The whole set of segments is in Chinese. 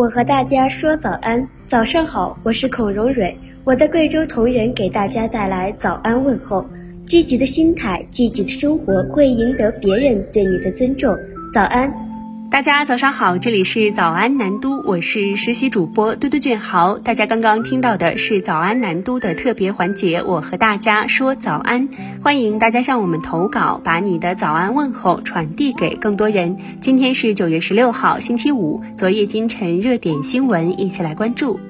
我和大家说早安，早上好，我是孔荣蕊，我在贵州铜仁给大家带来早安问候。积极的心态，积极的生活会赢得别人对你的尊重。早安。大家早上好，这里是早安南都，我是实习主播嘟嘟俊豪。大家刚刚听到的是早安南都的特别环节，我和大家说早安，欢迎大家向我们投稿，把你的早安问候传递给更多人。今天是九月十六号，星期五，昨夜今晨热点新闻，一起来关注。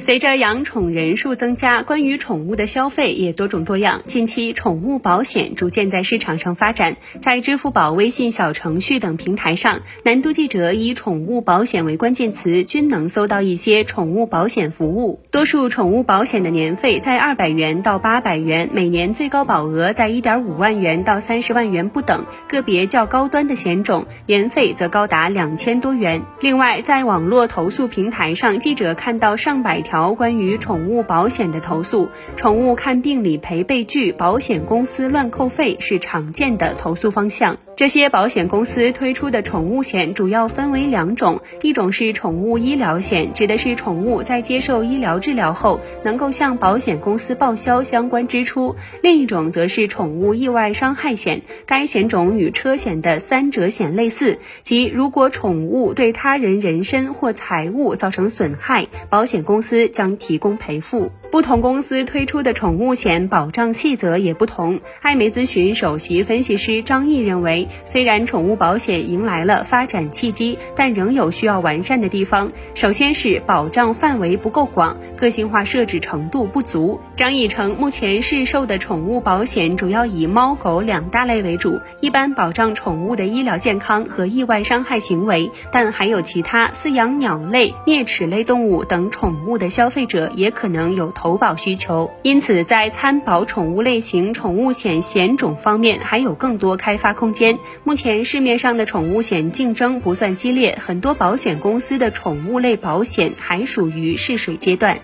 随着养宠人数增加，关于宠物的消费也多种多样。近期，宠物保险逐渐在市场上发展，在支付宝、微信小程序等平台上，南都记者以“宠物保险”为关键词，均能搜到一些宠物保险服务。多数宠物保险的年费在二百元到八百元，每年最高保额在一点五万元到三十万元不等。个别较高端的险种，年费则高达两千多元。另外，在网络投诉平台上，记者看到上百。条条关于宠物保险的投诉，宠物看病理赔被拒，保险公司乱扣费是常见的投诉方向。这些保险公司推出的宠物险主要分为两种，一种是宠物医疗险，指的是宠物在接受医疗治疗后能够向保险公司报销相关支出；另一种则是宠物意外伤害险，该险种与车险的三者险类似，即如果宠物对他人人身或财物造成损害，保险公司将提供赔付。不同公司推出的宠物险保障细则也不同。艾媒咨询首席分析师张毅认为。虽然宠物保险迎来了发展契机，但仍有需要完善的地方。首先是保障范围不够广，个性化设置程度不足。张毅称，目前市售的宠物保险主要以猫狗两大类为主，一般保障宠物的医疗健康和意外伤害行为，但还有其他饲养鸟类、啮齿类动物等宠物的消费者也可能有投保需求。因此，在参保宠物类型宠物险险种方面，还有更多开发空间。目前市面上的宠物险竞争不算激烈，很多保险公司的宠物类保险还属于试水阶段。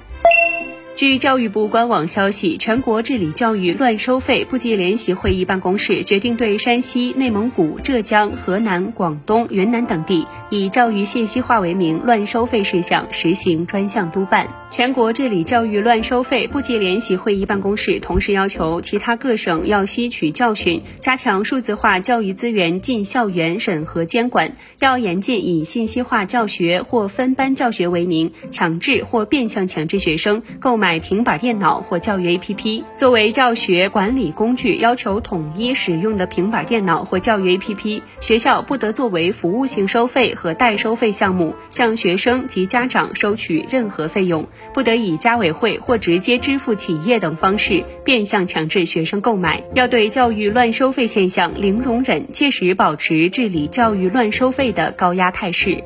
据教育部官网消息，全国治理教育乱收费部际联席会议办公室决定对山西、内蒙古、浙江、河南、广东、云南等地以教育信息化为名乱收费事项实行专项督办。全国治理教育乱收费部际联席会议办公室同时要求其他各省要吸取教训，加强数字化教育资源进校园审核监管，要严禁以信息化教学或分班教学为名强制或变相强制学生购买。买平板电脑或教育 APP 作为教学管理工具，要求统一使用的平板电脑或教育 APP，学校不得作为服务性收费和代收费项目向学生及家长收取任何费用，不得以家委会或直接支付企业等方式变相强制学生购买。要对教育乱收费现象零容忍，切实保持治理教育乱收费的高压态势。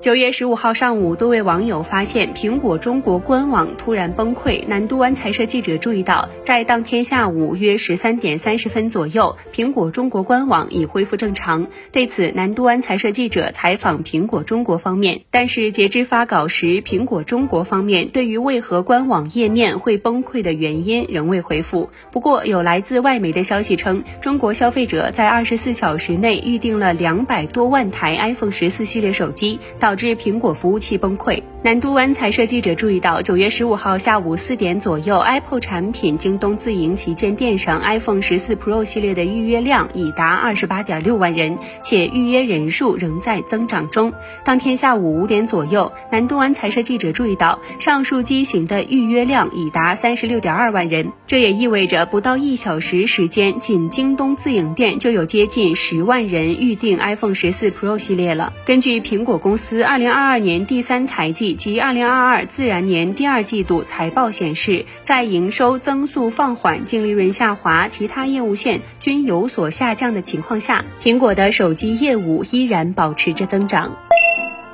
九月十五号上午，多位网友发现苹果中国官网突然崩溃。南都湾财社记者注意到，在当天下午约十三点三十分左右，苹果中国官网已恢复正常。对此，南都湾财社记者采访苹果中国方面，但是截至发稿时，苹果中国方面对于为何官网页面会崩溃的原因仍未回复。不过，有来自外媒的消息称，中国消费者在二十四小时内预订了两百多万台 iPhone 十四系列手机。到导致苹果服务器崩溃。南都湾财社记者注意到，九月十五号下午四点左右，Apple 产品京东自营旗舰店上 iPhone 十四 Pro 系列的预约量已达二十八点六万人，且预约人数仍在增长中。当天下午五点左右，南都湾财社记者注意到，上述机型的预约量已达三十六点二万人，这也意味着不到一小时时间，仅京东自营店就有接近十万人预定 iPhone 十四 Pro 系列了。根据苹果公司。二零二二年第三财季及二零二二自然年第二季度财报显示，在营收增速放缓、净利润下滑、其他业务线均有所下降的情况下，苹果的手机业务依然保持着增长。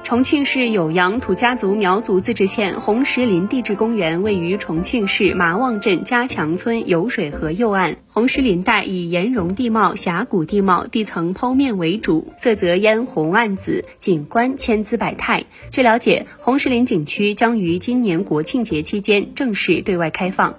重庆市酉阳土家族苗族自治县红石林地质公园位于重庆市麻旺镇加强村酉水河右岸。红石林带以岩溶地貌、峡谷地貌、地层剖面为主，色泽嫣红暗紫，景观千姿百态。据了解，红石林景区将于今年国庆节期间正式对外开放。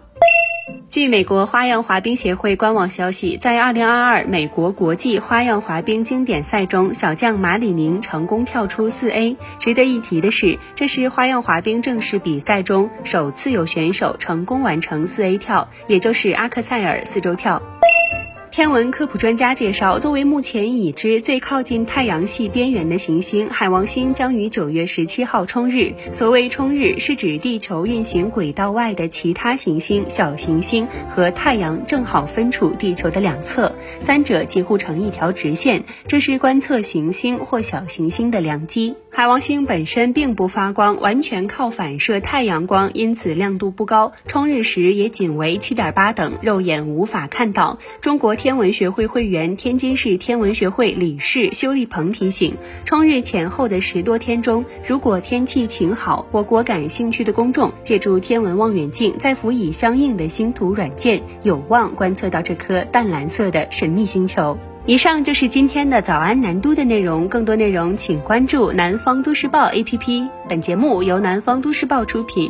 据美国花样滑冰协会官网消息，在2022美国国际花样滑冰经典赛中，小将马里宁成功跳出 4A。值得一提的是，这是花样滑冰正式比赛中首次有选手成功完成 4A 跳，也就是阿克塞尔四周跳。天文科普专家介绍，作为目前已知最靠近太阳系边缘的行星，海王星将于九月十七号冲日。所谓冲日，是指地球运行轨道外的其他行星、小行星和太阳正好分处地球的两侧，三者几乎成一条直线，这是观测行星或小行星的良机。海王星本身并不发光，完全靠反射太阳光，因此亮度不高。冲日时也仅为七点八等，肉眼无法看到。中国天天文学会会员、天津市天文学会理事修立鹏提醒：冲日前后的十多天中，如果天气晴好，我国感兴趣的公众借助天文望远镜，再辅以相应的星图软件，有望观测到这颗淡蓝色的神秘星球。以上就是今天的早安南都的内容，更多内容请关注南方都市报 APP。本节目由南方都市报出品。